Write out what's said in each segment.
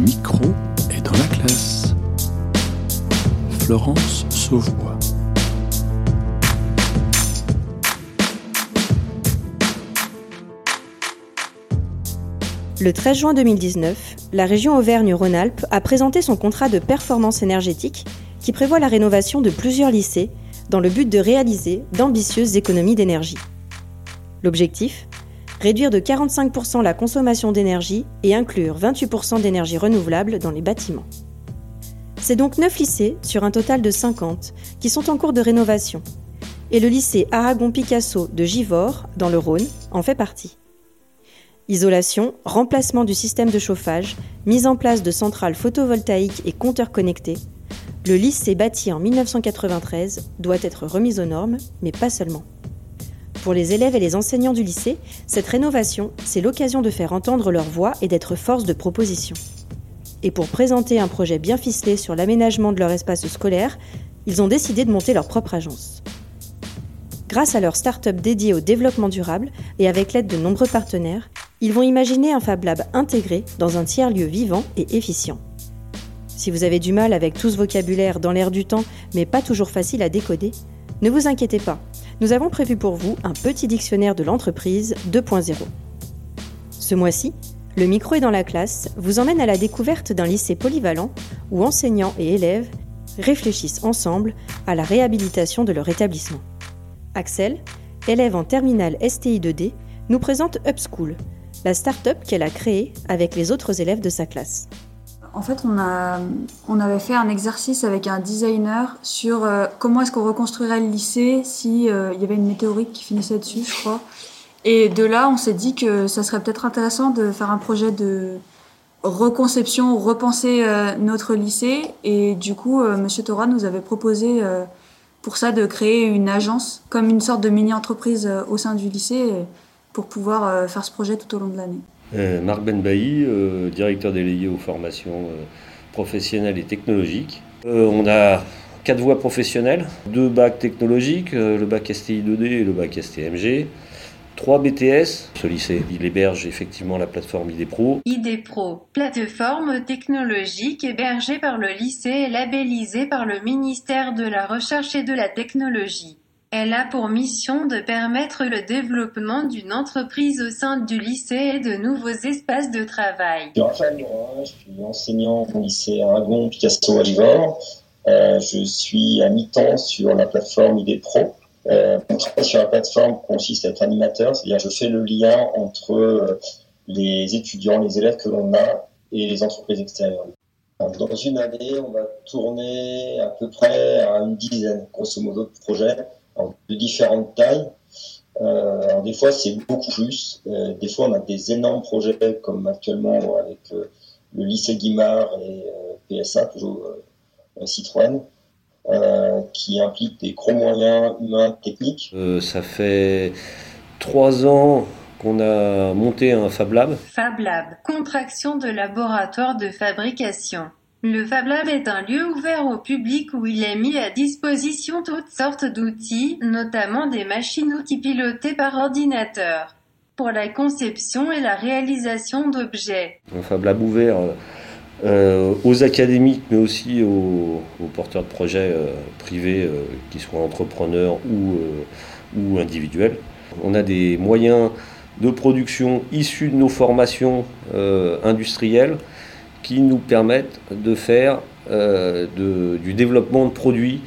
micro est dans la classe. Florence Sauvebois. Le 13 juin 2019, la région Auvergne-Rhône-Alpes a présenté son contrat de performance énergétique qui prévoit la rénovation de plusieurs lycées dans le but de réaliser d'ambitieuses économies d'énergie. L'objectif? Réduire de 45% la consommation d'énergie et inclure 28% d'énergie renouvelable dans les bâtiments. C'est donc 9 lycées sur un total de 50 qui sont en cours de rénovation. Et le lycée Aragon-Picasso de Givors, dans le Rhône, en fait partie. Isolation, remplacement du système de chauffage, mise en place de centrales photovoltaïques et compteurs connectés, le lycée bâti en 1993 doit être remis aux normes, mais pas seulement. Pour les élèves et les enseignants du lycée, cette rénovation, c'est l'occasion de faire entendre leur voix et d'être force de proposition. Et pour présenter un projet bien ficelé sur l'aménagement de leur espace scolaire, ils ont décidé de monter leur propre agence. Grâce à leur start-up dédiée au développement durable et avec l'aide de nombreux partenaires, ils vont imaginer un Fab Lab intégré dans un tiers-lieu vivant et efficient. Si vous avez du mal avec tout ce vocabulaire dans l'air du temps, mais pas toujours facile à décoder, ne vous inquiétez pas, nous avons prévu pour vous un petit dictionnaire de l'entreprise 2.0. Ce mois-ci, le micro est dans la classe vous emmène à la découverte d'un lycée polyvalent où enseignants et élèves réfléchissent ensemble à la réhabilitation de leur établissement. Axel, élève en terminale STI 2D, nous présente Upschool, la start-up qu'elle a créée avec les autres élèves de sa classe. En fait, on, a, on avait fait un exercice avec un designer sur euh, comment est-ce qu'on reconstruirait le lycée si euh, il y avait une météorite qui finissait dessus, je crois. Et de là, on s'est dit que ça serait peut-être intéressant de faire un projet de reconception, repenser euh, notre lycée. Et du coup, Monsieur Thora nous avait proposé pour ça de créer une agence, comme une sorte de mini-entreprise au sein du lycée, pour pouvoir faire ce projet tout au long de l'année. Euh, Marc Benbaï, euh, directeur délégué aux formations euh, professionnelles et technologiques. on a quatre voies professionnelles, deux bacs technologiques, le bac STI 2D et le bac STMG. Trois BTS. Ce lycée, il héberge effectivement la plateforme IDPro. IDPro, plateforme technologique hébergée par le lycée et labellisée par le ministère de la Recherche et de la Technologie. Elle a pour mission de permettre le développement d'une entreprise au sein du lycée et de nouveaux espaces de travail. Je suis enseignant au lycée Aragon Picasso à. Euh, je suis à mi-temps sur la plateforme ID Pro. Euh, mon travail sur la plateforme consiste à être animateur, c'est-à-dire je fais le lien entre euh, les étudiants, les élèves que l'on a et les entreprises extérieures. Dans une année, on va tourner à peu près à une dizaine, grosso modo, de projets de différentes tailles. Euh, alors des fois, c'est beaucoup plus. Euh, des fois, on a des énormes projets, comme actuellement avec euh, le lycée Guimard et PSA, toujours Citroën, qui impliquent des gros moyens humains, techniques. ça fait trois ans qu'on a monté un Fab Lab. Fab Lab, contraction de laboratoire de fabrication. Le Fab Lab est un lieu ouvert au public où il est mis à disposition toutes sortes d'outils, notamment des machines-outils pilotées par ordinateur, pour la conception et la réalisation d'objets. Un Fab Lab ouvert euh, aux académiques, mais aussi aux, porteurs de projets euh, privés, euh, qui soient entrepreneurs ou, ou individuels. On a des moyens de production issus de nos formations industrielles qui nous permettent de faire euh, du développement de produits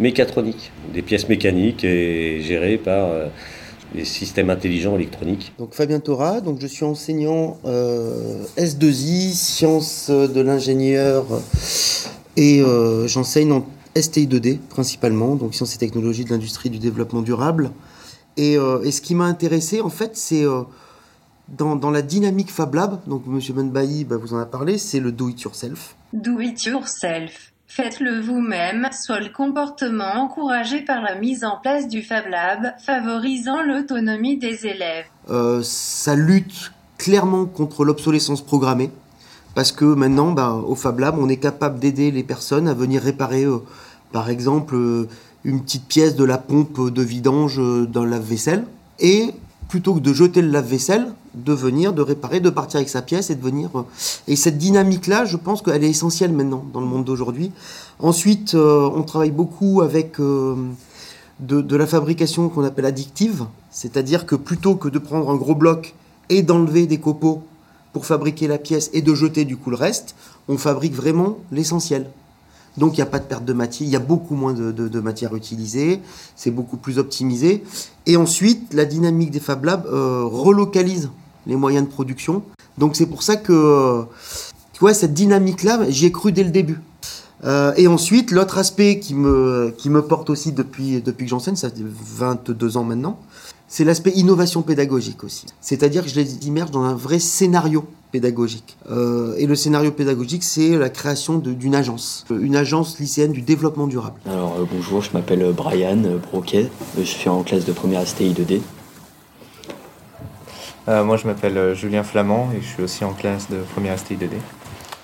mécatroniques, des pièces mécaniques et gérées par euh, des systèmes intelligents électroniques. Donc Fabien Thora, donc je suis enseignant euh, S2I, sciences de l'ingénieur et j'enseigne en STI 2D principalement, donc sciences et technologies de l'industrie du développement durable. Et ce qui m'a intéressé en fait c'est dans, la dynamique Fab Lab, donc M. Benbaï bah, vous en a parlé, c'est le do it yourself. Do it yourself. Faites-le vous-même, soit le comportement encouragé par la mise en place du Fab Lab, favorisant l'autonomie des élèves. Euh, ça lutte clairement contre l'obsolescence programmée, parce que maintenant, bah, au Fab Lab, on est capable d'aider les personnes à venir réparer, euh, par exemple, euh, une petite pièce de la pompe de vidange d'un lave-vaisselle. Et plutôt que de jeter le lave-vaisselle, de venir, de réparer, de partir avec sa pièce et de venir. Et cette dynamique-là, je pense qu'elle est essentielle maintenant dans le monde d'aujourd'hui. Ensuite, on travaille beaucoup avec de, la fabrication qu'on appelle addictive, c'est-à-dire que plutôt que de prendre un gros bloc et d'enlever des copeaux pour fabriquer la pièce et de jeter du coup le reste, on fabrique vraiment l'essentiel. Donc il n'y a pas de perte de matière, il y a beaucoup moins de, matière utilisée, c'est beaucoup plus optimisé. Et ensuite, la dynamique des Fab Labs euh, relocalise les moyens de production. Donc c'est pour ça que tu vois, cette dynamique-là, j'y ai cru dès le début. Euh, et ensuite, l'autre aspect qui me, qui me porte aussi depuis, depuis que j'enseigne, ça fait 22 ans maintenant, c'est l'aspect innovation pédagogique aussi. C'est-à-dire que je les immerge dans un vrai scénario pédagogique. Euh, et le scénario pédagogique, c'est la création d'une agence, une agence lycéenne du développement durable. Alors euh, bonjour, je m'appelle Brian Broquet, je suis en classe de première STI 2D. Moi je m'appelle Julien Flamand et je suis aussi en classe de première STI 2D.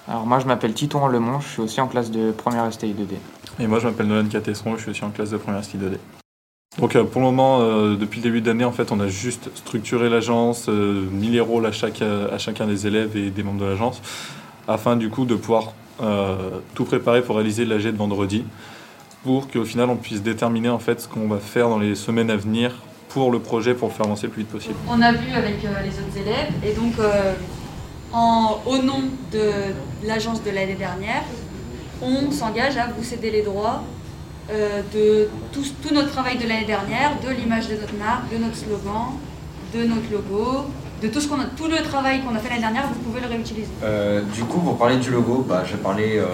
Alors moi je m'appelle Titon Lemont, je suis aussi en classe de première STI 2D. Et moi je m'appelle Nolan Catesson, je suis aussi en classe de première STI 2D. Donc euh, pour le moment, euh, depuis le début d'année, en fait, on a juste structuré l'agence, euh, mis les rôles à, chaque, à chacun des élèves et des membres de l'agence, afin du coup de pouvoir tout préparer pour réaliser l'AG de vendredi, pour qu'au final on puisse déterminer en fait ce qu'on va faire dans les semaines à venir pour le projet, pour le faire avancer le plus vite possible. On a vu avec les autres élèves, et donc au nom de l'agence de l'année dernière, on s'engage à vous céder les droits euh, de tout, notre travail de l'année dernière, de l'image de notre marque, de notre slogan, de notre logo, de tout, ce qu'on a, tout le travail qu'on a fait l'année dernière, vous pouvez le réutiliser. Euh, du coup, pour parler du logo, bah, je vais parler euh,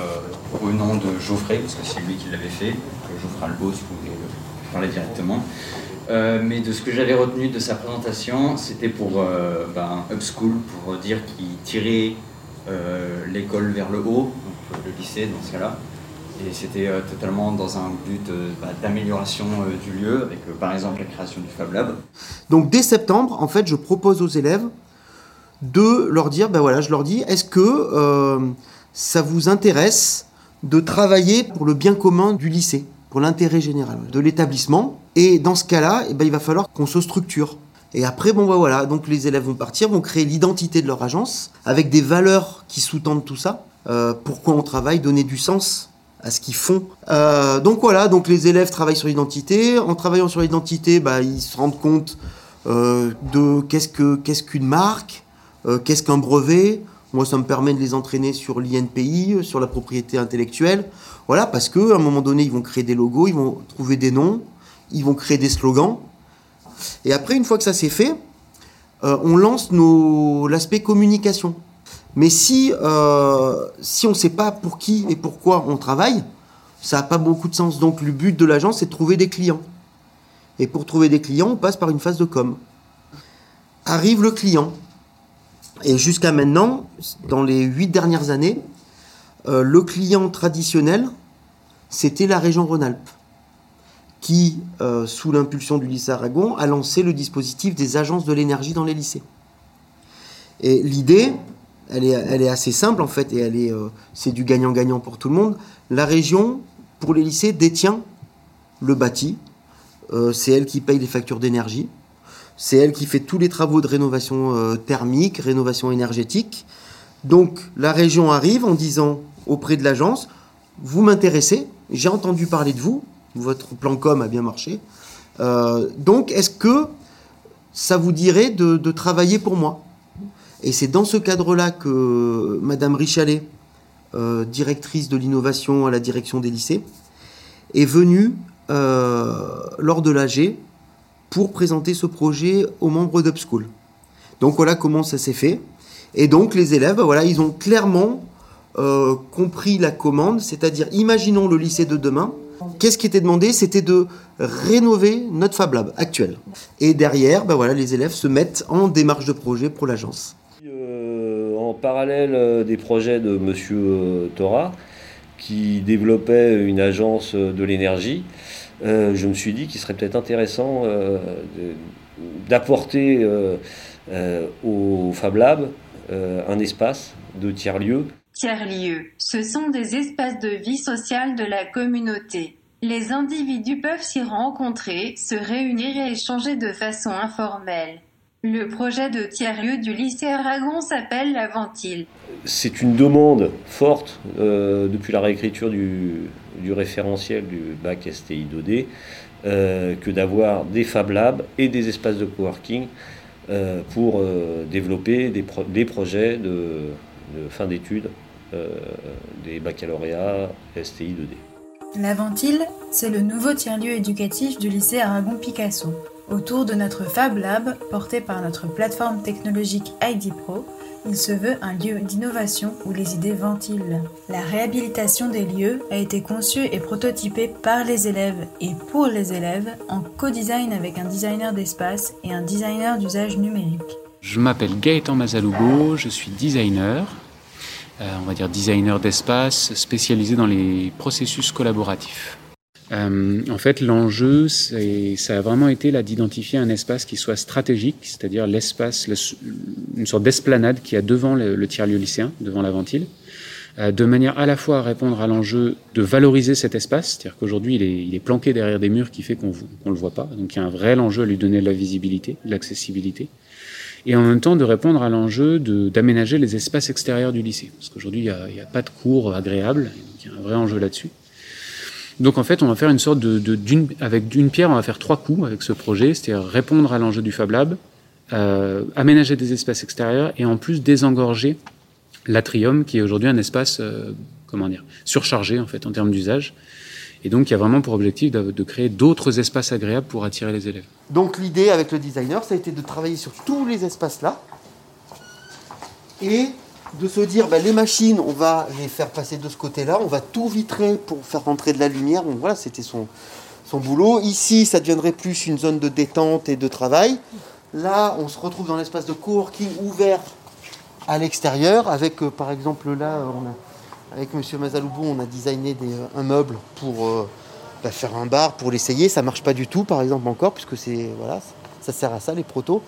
au nom de Geoffrey, parce que c'est lui qui l'avait fait. Geoffrey Albo, si vous voulez parler directement. Euh, mais de ce que j'avais retenu de sa présentation, c'était pour euh, ben, Upschool, pour dire qu'il tirait euh, l'école vers le haut, le lycée dans ce cas-là. Et c'était totalement dans un but bah, d'amélioration du lieu, avec par exemple la création du Fab Lab. Donc dès septembre, en fait, je propose aux élèves de leur dire, ben voilà, je leur dis, est-ce que ça vous intéresse de travailler pour le bien commun du lycée? L'intérêt général de l'établissement. Et dans ce cas-là, eh ben, il va falloir qu'on se structure. Et après, bon, bah, voilà, donc les élèves vont partir, vont créer l'identité de leur agence avec des valeurs qui sous-tendent tout ça. Euh, pourquoi on travaille, donner du sens à ce qu'ils font. Euh, donc voilà, donc les élèves travaillent sur l'identité. En travaillant sur l'identité, bah, ils se rendent compte euh, de qu'est-ce que qu'est-ce qu'une marque, qu'est-ce qu'un brevet. Moi, ça me permet de les entraîner sur l'INPI, sur la propriété intellectuelle. Voilà, parce qu'à un moment donné, ils vont créer des logos, ils vont trouver des noms, ils vont créer des slogans. Et après, une fois que ça c'est fait, euh, on lance l'aspect communication. Mais si, euh, si on ne sait pas pour qui et pourquoi on travaille, ça n'a pas beaucoup de sens. Donc le but de l'agence, c'est de trouver des clients. Et pour trouver des clients, on passe par une phase de com. Arrive le client. Et jusqu'à maintenant, dans les huit dernières années, euh, le client traditionnel, c'était la région Rhône-Alpes, qui, euh, sous l'impulsion du lycée Aragon, a lancé le dispositif des agences de l'énergie dans les lycées. Et l'idée, elle est, assez simple en fait, et euh, c'est du gagnant-gagnant pour tout le monde. La région, pour les lycées, détient le bâti. c'est elle qui paye les factures d'énergie. C'est elle qui fait tous les travaux de rénovation thermique, rénovation énergétique. Donc la région arrive en disant auprès de l'agence, vous m'intéressez, j'ai entendu parler de vous, votre plan com a bien marché. Euh, donc, est-ce que ça vous dirait de, travailler pour moi? Et c'est dans ce cadre-là que Madame Richalet, euh, directrice de l'innovation à la direction des lycées, est venue euh, lors de l'AG pour présenter ce projet aux membres d'Upschool. Donc voilà comment ça s'est fait. Et donc les élèves, voilà, ils ont clairement euh, compris la commande, c'est-à-dire imaginons le lycée de demain. Qu'est-ce qui était demandé? C'était de rénover notre Fab Lab actuel. Et derrière, ben voilà, les élèves se mettent en démarche de projet pour l'agence. Euh, en parallèle euh, des projets de Monsieur Thora, qui développait une agence de l'énergie, je me suis dit qu'il serait peut-être intéressant d'apporter au Fab Lab un espace de tiers-lieu Tiers-lieux, ce sont des espaces de vie sociale de la communauté. Les individus peuvent s'y rencontrer, se réunir et échanger de façon informelle. Le projet de tiers-lieu du lycée Aragon s'appelle La Ventile. C'est une demande forte euh, depuis la réécriture du, référentiel du bac STI 2D euh, que d'avoir des Fab Labs et des espaces de coworking euh, pour euh, développer des, pro des projets de, de fin d'études des baccalauréats STI 2D. La Ventile, c'est le nouveau tiers-lieu éducatif du lycée Aragon Picasso. Autour de notre Fab Lab, porté par notre plateforme technologique ID Pro, il se veut un lieu d'innovation où les idées ventilent. La réhabilitation des lieux a été conçue et prototypée par les élèves et pour les élèves en co-design avec un designer d'espace et un designer d'usage numérique. Je m'appelle Gaëtan Mazaloubo, je suis designer, euh, on va dire designer d'espace spécialisé dans les processus collaboratifs. Euh, en fait, l'enjeu, ça a vraiment été d'identifier un espace qui soit stratégique, c'est-à-dire l'espace, une sorte d'esplanade qui a devant le, tiers-lieu lycéen, devant la ventile, euh, de manière à la fois à répondre à l'enjeu de valoriser cet espace, c'est-à-dire qu'aujourd'hui il est, il est, planqué derrière des murs qui fait qu'on ne le voit pas, donc il y a un vrai enjeu à lui donner de la visibilité, de l'accessibilité, et en même temps de répondre à l'enjeu d'aménager les espaces extérieurs du lycée, parce qu'aujourd'hui il n'y a, pas de cours agréables, il y a un vrai enjeu là-dessus. Donc en fait, on va faire une sorte de, de d'une, avec d'une pierre, on va faire trois coups avec ce projet, c'est-à-dire répondre à l'enjeu du Fab Lab, euh, aménager des espaces extérieurs et en plus désengorger l'atrium, qui est aujourd'hui un espace, euh, comment dire, surchargé en fait en termes d'usage. Et donc, il y a vraiment pour objectif de, créer d'autres espaces agréables pour attirer les élèves. Donc, l'idée avec le designer, ça a été de travailler sur tous les espaces-là et de se dire bah, les machines, on va les faire passer de ce côté-là, on va tout vitrer pour faire rentrer de la lumière. Donc voilà, c'était son, son boulot. Ici, ça deviendrait plus une zone de détente et de travail. Là, on se retrouve dans l'espace de coworking ouvert à l'extérieur, avec euh, par exemple là, on a, avec Monsieur Mazaloubou, on a designé des, un meuble pour euh, bah, faire un bar, pour l'essayer. Ça marche pas du tout, par exemple encore, puisque c'est voilà, ça sert à ça les protos.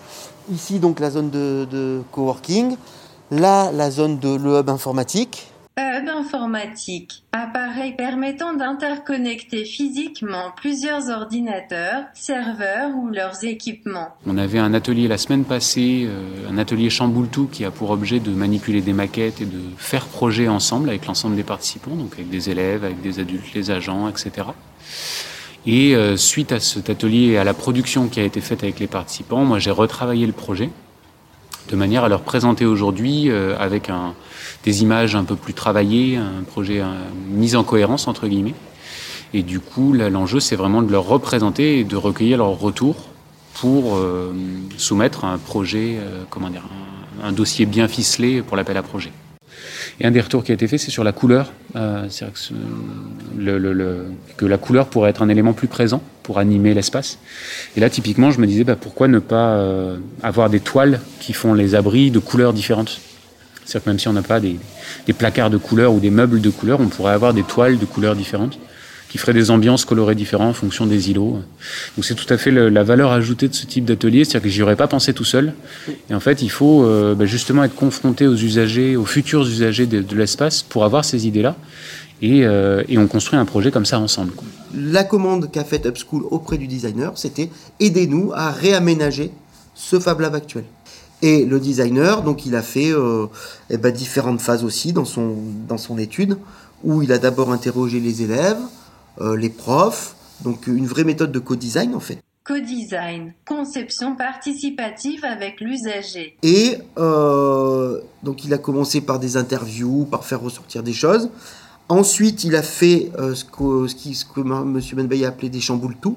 Ici, donc la zone de, de coworking. Là, la zone de le hub informatique. Hub informatique, appareil permettant d'interconnecter physiquement plusieurs ordinateurs, serveurs ou leurs équipements. On avait un atelier la semaine passée, euh, un atelier Chamboultou qui a pour objet de manipuler des maquettes et de faire projet ensemble avec l'ensemble des participants, donc avec des élèves, avec des adultes, les agents, etc. Et euh, suite à cet atelier et à la production qui a été faite avec les participants, moi j'ai retravaillé le projet de manière à leur présenter aujourd'hui euh, avec un, des images un peu plus travaillées, un projet mis en cohérence entre guillemets. Et du coup, l'enjeu, c'est vraiment de leur représenter et de recueillir leur retour pour euh, soumettre un projet, euh, comment dire, un, un, dossier bien ficelé pour l'appel à projet. Et un des retours qui a été fait, c'est sur la couleur. Euh, c'est que, le, le, le, que la couleur pourrait être un élément plus présent pour animer l'espace. Et là, typiquement, je me disais, bah, pourquoi ne pas euh, avoir des toiles qui font les abris de couleurs différentes? C'est-à-dire que même si on n'a pas des, placards de couleurs ou des meubles de couleurs, on pourrait avoir des toiles de couleurs différentes qui ferait des ambiances colorées différentes en fonction des îlots. Donc c'est tout à fait la valeur ajoutée de ce type d'atelier, c'est-à-dire que j'y aurais pas pensé tout seul. Et en fait, il faut euh, bah, justement être confronté aux usagers, aux futurs usagers de, l'espace pour avoir ces idées-là. Et, euh, et, on construit un projet comme ça ensemble. La commande qu'a faite Upschool auprès du designer, c'était aidez-nous à réaménager ce Fab Lab actuel. Et le designer, donc il a fait euh, eh ben, différentes phases aussi dans son, dans son étude, où il a d'abord interrogé les élèves, euh, les profs, donc une vraie méthode de co-design en fait. Co-design, conception participative avec l'usager. Et euh, donc il a commencé par des interviews, par faire ressortir des choses. Ensuite, il a fait ce, que, ce, qui, ce que M. Benbey a appelé des chamboules tout.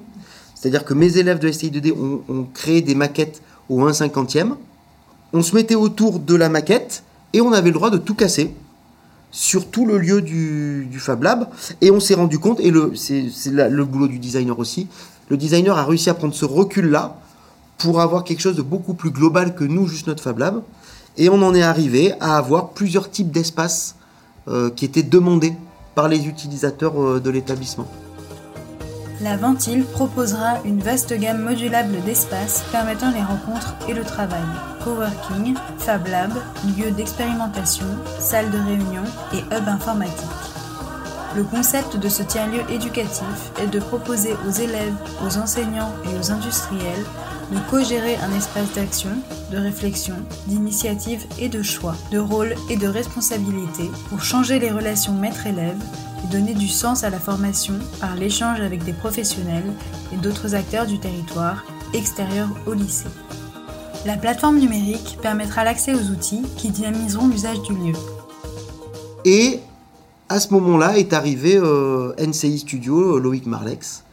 C'est-à-dire que mes élèves de STI2D ont, ont, créé des maquettes au 1 50e. On se mettait autour de la maquette et on avait le droit de tout casser sur tout le lieu du, Fab Lab. Et on s'est rendu compte, et c'est le boulot du designer aussi, le designer a réussi à prendre ce recul-là pour avoir quelque chose de beaucoup plus global que nous, juste notre Fab Lab. Et on en est arrivé à avoir plusieurs types d'espaces euh, qui étaient demandés par les utilisateurs euh, de l'établissement. La Ventile proposera une vaste gamme modulable d'espaces permettant les rencontres et le travail. Coworking, Fab Lab, lieu d'expérimentation, salle de réunion et hub informatique. Le concept de ce tiers-lieu éducatif est de proposer aux élèves, aux enseignants et aux industriels de co-gérer un espace d'action, de réflexion, d'initiative et de choix, de rôle et de responsabilité pour changer les relations maître-élève et donner du sens à la formation par l'échange avec des professionnels et d'autres acteurs du territoire extérieurs au lycée. La plateforme numérique permettra l'accès aux outils qui dynamiseront l'usage du lieu. Et à ce moment-là est arrivé euh, NCI Studio, Loïc Marlex,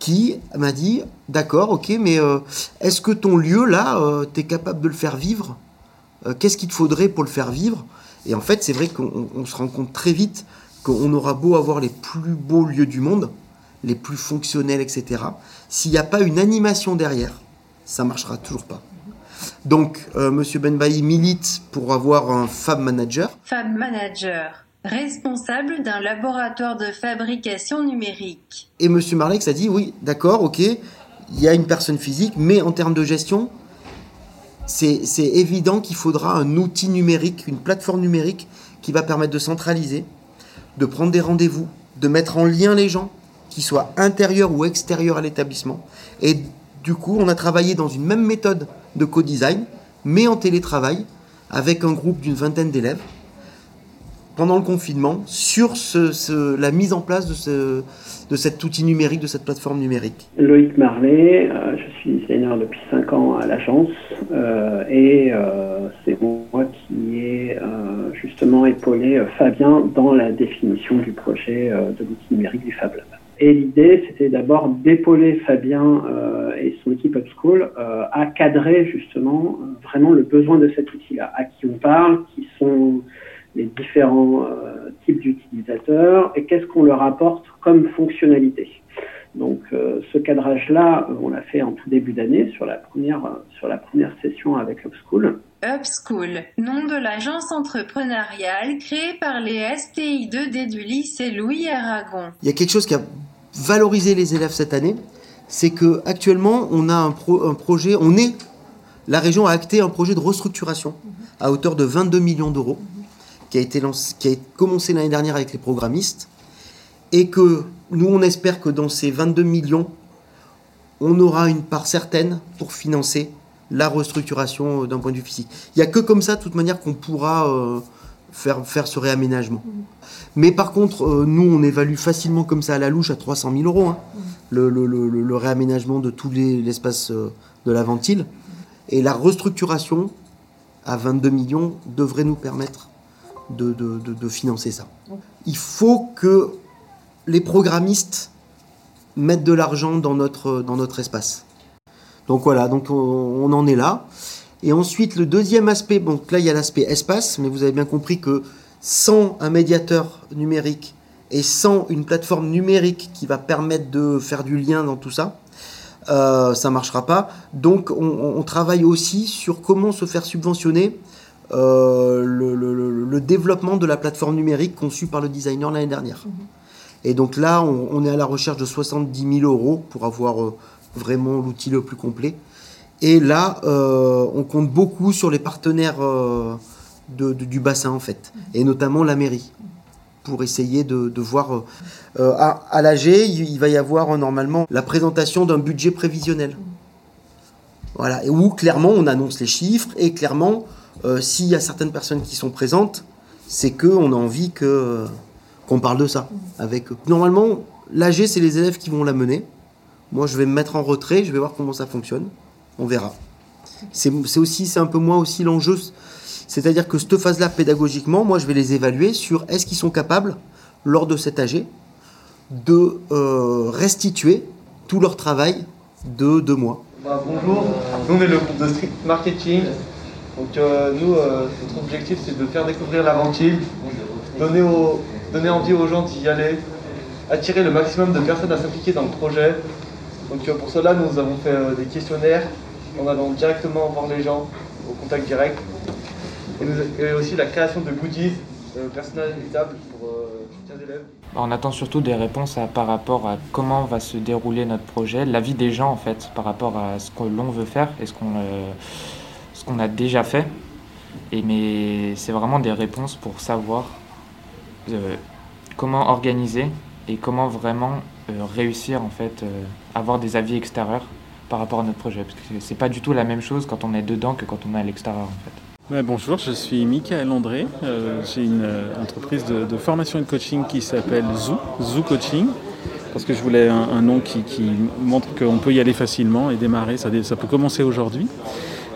qui m'a dit D'accord, ok, mais euh, est-ce que ton lieu là, tu es capable de le faire vivre? Qu'est-ce qu'il te faudrait pour le faire vivre? Et en fait, c'est vrai qu'on se rend compte très vite qu'on aura beau avoir les plus beaux lieux du monde, les plus fonctionnels, etc. S'il n'y a pas une animation derrière, ça marchera toujours pas. Donc, euh, Monsieur Benbaï milite pour avoir un Fab Manager. Fab Manager, responsable d'un laboratoire de fabrication numérique. Et Monsieur Marlex a dit oui, d'accord, ok, il y a une personne physique, mais en termes de gestion, c'est évident qu'il faudra un outil numérique, une plateforme numérique qui va permettre de centraliser, de prendre des rendez-vous, de mettre en lien les gens, qu'ils soient intérieurs ou extérieurs à l'établissement. Et du coup, on a travaillé dans une même méthode de co-design, mais en télétravail, avec un groupe d'une vingtaine d'élèves, pendant le confinement, sur la mise en place de, ce, cet outil numérique, de cette plateforme numérique. Loïc Marlet, euh, je suis designer depuis 5 ans à l'agence, euh, et euh, c'est moi qui ai justement épaulé Fabien dans la définition du projet de l'outil numérique du Fab Lab. Et l'idée, c'était d'abord d'épauler Fabien et son équipe Upschool à cadrer justement vraiment le besoin de cet outil-là, à qui on parle, qui sont les différents euh, types d'utilisateurs et qu'est-ce qu'on leur apporte comme fonctionnalité. Donc ce cadrage-là, on l'a fait en tout début d'année sur la première sur la première session avec Upschool. Upschool, nom de l'agence entrepreneuriale créée par les STI2D du lycée Louis Aragon. Il y a quelque chose qui a valoriser les élèves cette année, c'est que actuellement on a un, projet, on est, la région a acté un projet de restructuration à hauteur de 22 millions d'euros, qui a été lancé, qui a commencé l'année dernière avec les programmistes, et que nous on espère que dans ces 22 millions, on aura une part certaine pour financer la restructuration euh, d'un point de vue physique. Il n'y a que comme ça, de toute manière, qu'on pourra euh, faire, faire ce réaménagement. Mais par contre, euh, nous, on évalue facilement comme ça à la louche à 300 000 euros hein, le, réaménagement de tout l'espace euh, de la ventile. Et la restructuration à 22 millions devrait nous permettre de, financer ça. Il faut que les programmistes mettent de l'argent dans notre, dans notre espace. Donc voilà, donc on, en est là. Et ensuite, le deuxième aspect, bon, là il y a l'aspect espace, mais vous avez bien compris que sans un médiateur numérique et sans une plateforme numérique qui va permettre de faire du lien dans tout ça, euh, ça ne marchera pas. Donc on, travaille aussi sur comment se faire subventionner euh, le, développement de la plateforme numérique conçue par le designer l'année dernière. Mhm. Et donc là, on, est à la recherche de 70 000 euros pour avoir euh, vraiment l'outil le plus complet. Et là, on compte beaucoup sur les partenaires du bassin en fait, et notamment la mairie, pour essayer de, voir. Euh, euh, à, à l'AG, il, va y avoir euh, normalement la présentation d'un budget prévisionnel. Voilà, et où clairement on annonce les chiffres, et clairement, s'il y a certaines personnes qui sont présentes, c'est qu'on a envie qu'on parle de ça avec eux. Normalement, l'AG, c'est les élèves qui vont la mener. Moi, je vais me mettre en retrait, je vais voir comment ça fonctionne. On verra. C'est aussi, c'est un peu moi aussi l'enjeu. C'est-à-dire que cette phase-là, pédagogiquement, moi, je vais les évaluer sur est-ce qu'ils sont capables, lors de cet AG, de euh, restituer tout leur travail de deux mois. Bah, bonjour, nous on est le groupe de Street Marketing. Donc euh, nous, euh, notre objectif c'est de faire découvrir la ventile, donner, envie aux gens d'y aller, attirer le maximum de personnes à s'impliquer dans le projet. Donc pour cela, nous avons fait des questionnaires en allant directement voir les gens au contact direct et aussi la création de goodies euh, personnalisables pour euh, les élèves. Bah, on attend surtout des réponses par rapport à comment va se dérouler notre projet, l'avis des gens en fait, par rapport à ce que l'on veut faire et ce qu'on euh, ce qu'on a déjà fait. Et mais c'est vraiment des réponses pour savoir comment organiser et comment vraiment réussir en fait, avoir des avis extérieurs par rapport à notre projet. Parce que c'est pas du tout la même chose quand on est dedans que quand on est à l'extérieur en fait. bonjour, je suis Michael André. Euh, j'ai une euh, entreprise de, formation et de coaching qui s'appelle Zoo, Zoo Coaching, parce que je voulais un, nom qui, montre qu'on peut y aller facilement et démarrer, ça peut commencer aujourd'hui.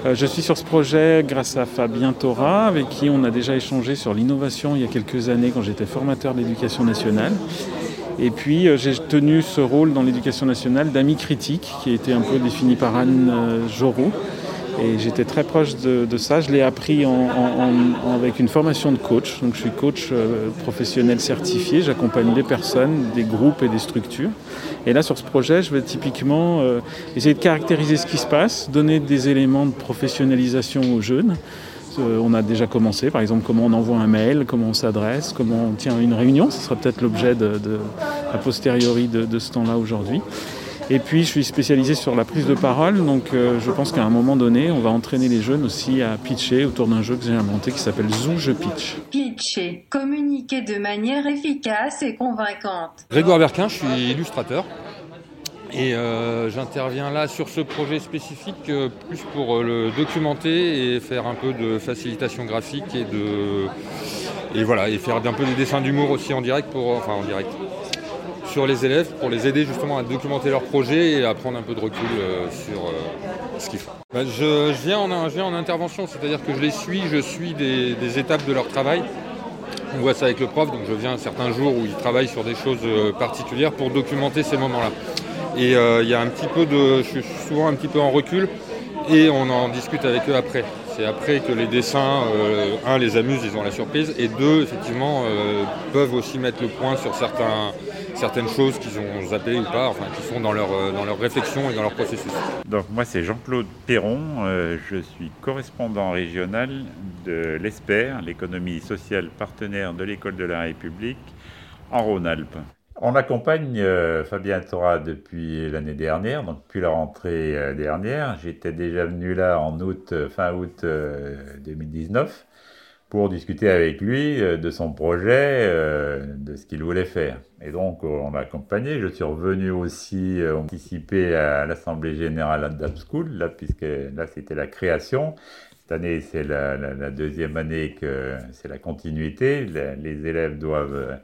Euh, je suis sur ce projet grâce à Fabien Thora, avec qui on a déjà échangé sur l'innovation il y a quelques années quand j'étais formateur de l'éducation nationale. Et puis euh, j'ai tenu ce rôle dans l'éducation nationale d'ami critique qui a été un peu défini par Anne euh, Jorot. Et j'étais très proche de, ça. Je l'ai appris avec une formation de coach. Donc je suis coach euh, professionnel certifié. J'accompagne des personnes, des groupes et des structures. Et là sur ce projet, je vais typiquement essayer de caractériser ce qui se passe, donner des éléments de professionnalisation aux jeunes euh, on a déjà commencé, par exemple, comment on envoie un mail, comment on s'adresse, comment on tient une réunion. Ce sera peut-être l'objet de, a posteriori de, ce temps-là aujourd'hui. Et puis, je suis spécialisé sur la prise de parole, donc euh, je pense qu'à un moment donné, on va entraîner les jeunes aussi à pitcher autour d'un jeu que j'ai inventé qui s'appelle Zoo Je Pitch. Pitcher, communiquer de manière efficace et convaincante. Grégoire Berquin, je suis illustrateur. Et euh, j'interviens là sur ce projet spécifique euh, plus pour euh, le documenter et faire un peu de facilitation graphique et de et voilà et faire un peu des dessins d'humour aussi en direct pour enfin en direct sur les élèves pour les aider justement à documenter leur projet et à prendre un peu de recul sur ce qu'ils font. Bah, je, viens en, intervention, c'est-à-dire que je les suis, je suis des, étapes de leur travail. On voit ça avec le prof, donc je viens certains jours où ils travaillent sur des choses particulières pour documenter ces moments-là. Et euh, il y a un petit peu de. Je suis souvent un petit peu en recul et on en discute avec eux après. C'est après que les dessins, euh, un, les amuse, ils ont la surprise, et deux, effectivement, euh, peuvent aussi mettre le point sur certaines choses qu'ils ont zappées ou pas, qui sont dans leur, dans leur réflexion et dans leur processus. Donc moi, c'est Jean-Claude Perron, je suis correspondant régional de l'ESPER, l'économie sociale partenaire de l'École de la République, en Rhône-Alpes. On accompagne euh, Fabien Thora depuis l'année dernière, donc depuis la rentrée euh, dernière. J'étais déjà venu là en août, euh, fin août 2019 pour discuter avec lui de son projet, de ce qu'il voulait faire. Et donc on l'a accompagné. Je suis revenu aussi anticiper à l'Assemblée générale d'Ap School, là, puisque là c'était la création. Cette année, c'est la, deuxième année que c'est la continuité. les élèves doivent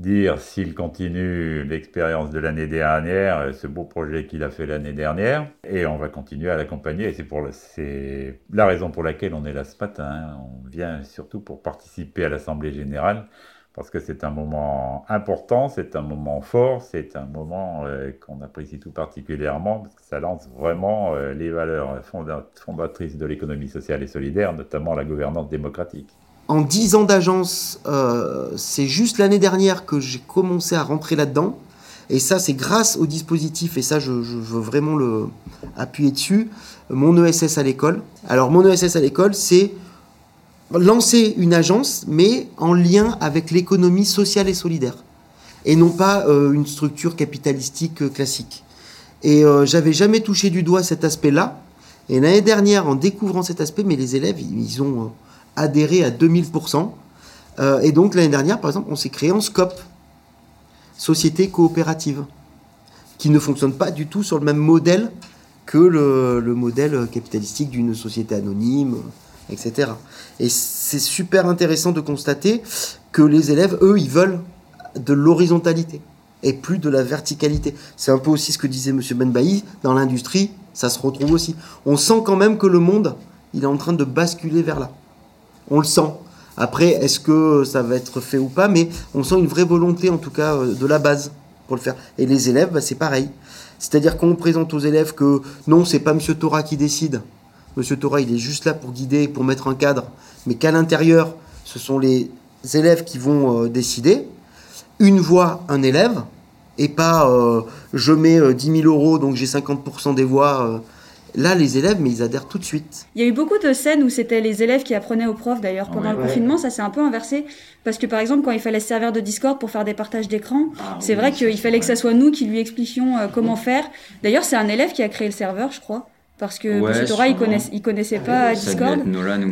dire s'il continue l'expérience de l'année dernière, ce beau projet qu'il a fait l'année dernière, et on va continuer à l'accompagner. C'est la raison pour laquelle on est là ce matin. Hein. On vient surtout pour participer à l'assemblée générale parce que c'est un moment important, c'est un moment fort, c'est un moment euh, qu'on apprécie tout particulièrement parce que ça lance vraiment euh, les valeurs fondatrices de l'économie sociale et solidaire, notamment la gouvernance démocratique en 10 ans d'agence, euh, c'est juste l'année dernière que j'ai commencé à rentrer là-dedans. Et ça, c'est grâce au dispositif, et ça, je, veux vraiment appuyer dessus, mon ESS à l'école. Alors, mon ESS à l'école, c'est lancer une agence, mais en lien avec l'économie sociale et solidaire, et non pas euh, une structure capitalistique euh, classique. Et j'avais jamais touché du doigt cet aspect-là. Et l'année dernière, en découvrant cet aspect, mais les élèves, ils ont adhéré à 2000%. Euh, et donc l'année dernière, par exemple, on s'est créé en SCOP, Société Coopérative, qui ne fonctionne pas du tout sur le même modèle que le, modèle capitalistique d'une société anonyme, etc. Et c'est super intéressant de constater que les élèves, eux, ils veulent de l'horizontalité et plus de la verticalité. C'est un peu aussi ce que disait M. Benbaï, dans l'industrie, ça se retrouve aussi. On sent quand même que le monde, il est en train de basculer vers là on le sent. Après, est-ce que ça va être fait ou pas Mais on sent une vraie volonté, en tout cas, euh, de la base pour le faire. Et les élèves, bah, c'est pareil. C'est-à-dire qu'on présente aux élèves que non, c'est pas Monsieur Torah qui décide. Monsieur Torah, il est juste là pour guider, pour mettre un cadre. Mais qu'à l'intérieur, ce sont les élèves qui vont euh, décider. Une voix, un élève. Et pas euh, je mets 10 000 euros, donc j'ai 50% des voix Là, les élèves, mais ils adhèrent tout de suite. Il y a eu beaucoup de scènes où c'était les élèves qui apprenaient aux profs, d'ailleurs. Pendant le confinement, ça s'est un peu inversé. Parce que, par exemple, quand il fallait se servir de Discord pour faire des partages d'écran, ah c'est vrai qu'il fallait que ça soit nous qui lui expliquions euh, comment faire. D'ailleurs, c'est un élève qui a créé le serveur, je crois. Parce que ouais, Torah, il, connaissait, connaissait pas Discord.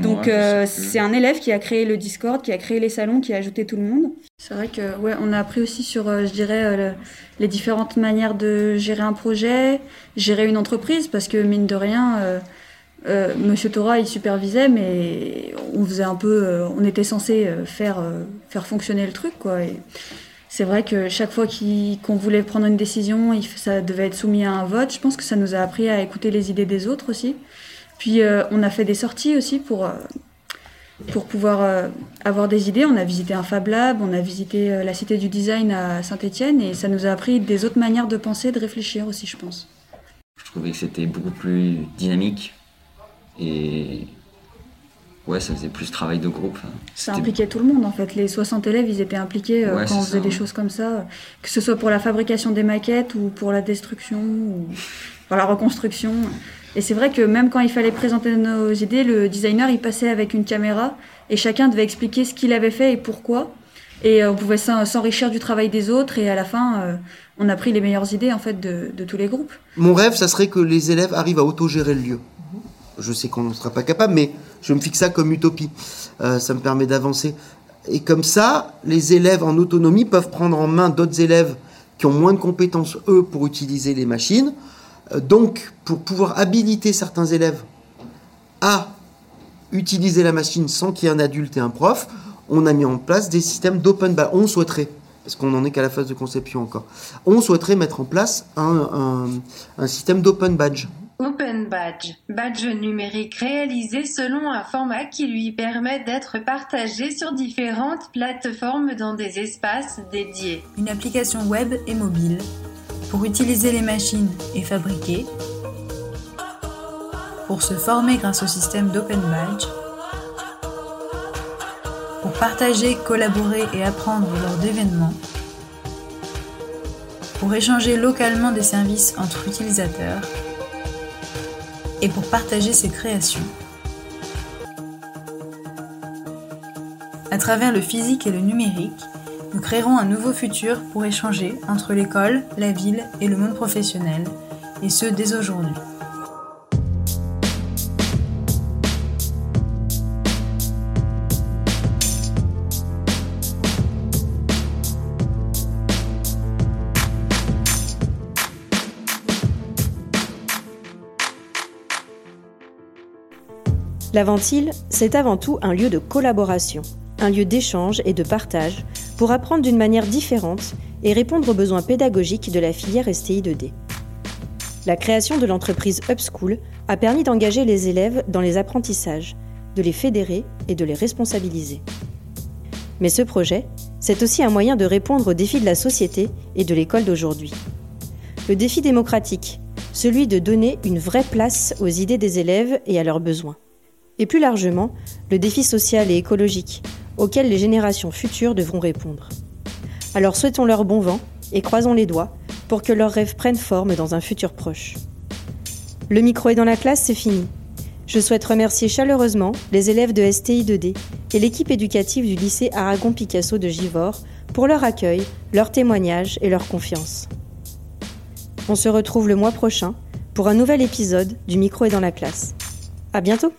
Donc euh, c'est un élève qui a créé le Discord, qui a créé les salons, qui a ajouté tout le monde. C'est vrai que ouais, on a appris aussi sur, euh, je dirais, euh, les différentes manières de gérer un projet, gérer une entreprise, parce que mine de rien, Monsieur Torah, il supervisait, mais on faisait un peu, on était censé faire faire fonctionner le truc, quoi. Et, c'est vrai que chaque fois qu'on voulait prendre une décision, ça devait être soumis à un vote. Je pense que ça nous a appris à écouter les idées des autres aussi. Puis euh, on a fait des sorties aussi pour, euh, pour pouvoir euh, avoir des idées. On a visité un Fab Lab, on a visité la Cité du Design à Saint-Étienne et ça nous a appris des autres manières de penser, de réfléchir aussi, je pense. Je trouvais que c'était beaucoup plus dynamique et ouais, ça faisait plus travail de groupe. Ça impliquait tout le monde en fait. Les 60 élèves, ils étaient impliqués euh, quand on faisait des choses comme ça, que ce soit pour la fabrication des maquettes ou pour la destruction ou pour la reconstruction. Et c'est vrai que même quand il fallait présenter nos idées, le designer il passait avec une caméra et chacun devait expliquer ce qu'il avait fait et pourquoi. Et euh, on pouvait s'enrichir du travail des autres et à la fin, euh, on a pris les meilleures idées en fait de, de tous les groupes. Mon rêve, ça serait que les élèves arrivent à autogérer le lieu. Je sais qu'on ne sera pas capable, mais je me fixe ça comme utopie. Euh, ça me permet d'avancer. Et comme ça, les élèves en autonomie peuvent prendre en main d'autres élèves qui ont moins de compétences, eux, pour utiliser les machines. Euh, donc, pour pouvoir habiliter certains élèves à utiliser la machine sans qu'il y ait un adulte et un prof, on a mis en place des systèmes d'open badge. On souhaiterait, parce qu'on n'en est qu'à la phase de conception encore, on souhaiterait mettre en place un, un système d'open badge. Open Badge, badge numérique réalisé selon un format qui lui permet d'être partagé sur différentes plateformes dans des espaces dédiés. Une application web et mobile pour utiliser les machines et fabriquer, pour se former grâce au système d'Open Badge, pour partager, collaborer et apprendre lors d'événements, pour échanger localement des services entre utilisateurs, et pour partager ses créations. À travers le physique et le numérique, nous créerons un nouveau futur pour échanger entre l'école, la ville et le monde professionnel, et ce dès aujourd'hui. La Ventile, c'est avant tout un lieu de collaboration, un lieu d'échange et de partage pour apprendre d'une manière différente et répondre aux besoins pédagogiques de la filière STI 2D. La création de l'entreprise Upschool a permis d'engager les élèves dans les apprentissages, de les fédérer et de les responsabiliser. Mais ce projet, c'est aussi un moyen de répondre aux défis de la société et de l'école d'aujourd'hui. Le défi démocratique, celui de donner une vraie place aux idées des élèves et à leurs besoins et plus largement le défi social et écologique auquel les générations futures devront répondre. Alors souhaitons-leur bon vent et croisons les doigts pour que leurs rêves prennent forme dans un futur proche. Le micro est dans la classe, c'est fini. Je souhaite remercier chaleureusement les élèves de STI 2D et l'équipe éducative du lycée Aragon Picasso de Givors pour leur accueil, leur témoignage et leur confiance. On se retrouve le mois prochain pour un nouvel épisode du micro est dans la classe. À bientôt!